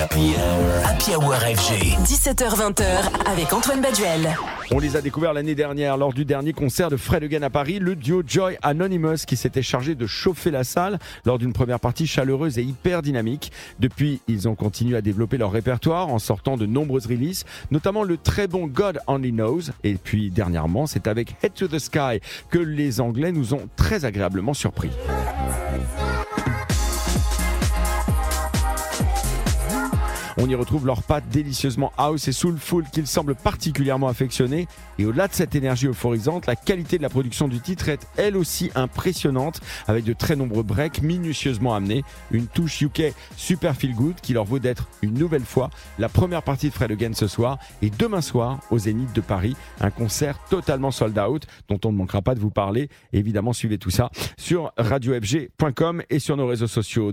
Happy Hour. Happy Hour FG. 17h20h avec Antoine Baduel. On les a découverts l'année dernière lors du dernier concert de Fred Again à Paris, le duo Joy Anonymous qui s'était chargé de chauffer la salle lors d'une première partie chaleureuse et hyper dynamique. Depuis, ils ont continué à développer leur répertoire en sortant de nombreuses releases, notamment le très bon God Only Knows. Et puis dernièrement, c'est avec Head to the Sky que les Anglais nous ont très agréablement surpris. On y retrouve leurs pattes délicieusement house et soulful qu'ils semblent particulièrement affectionner. Et au-delà de cette énergie euphorisante, la qualité de la production du titre est elle aussi impressionnante, avec de très nombreux breaks minutieusement amenés, une touche UK super feel good qui leur vaut d'être une nouvelle fois la première partie de Fred Again ce soir et demain soir au Zénith de Paris, un concert totalement sold out dont on ne manquera pas de vous parler. évidemment, suivez tout ça sur radiofg.com et sur nos réseaux sociaux.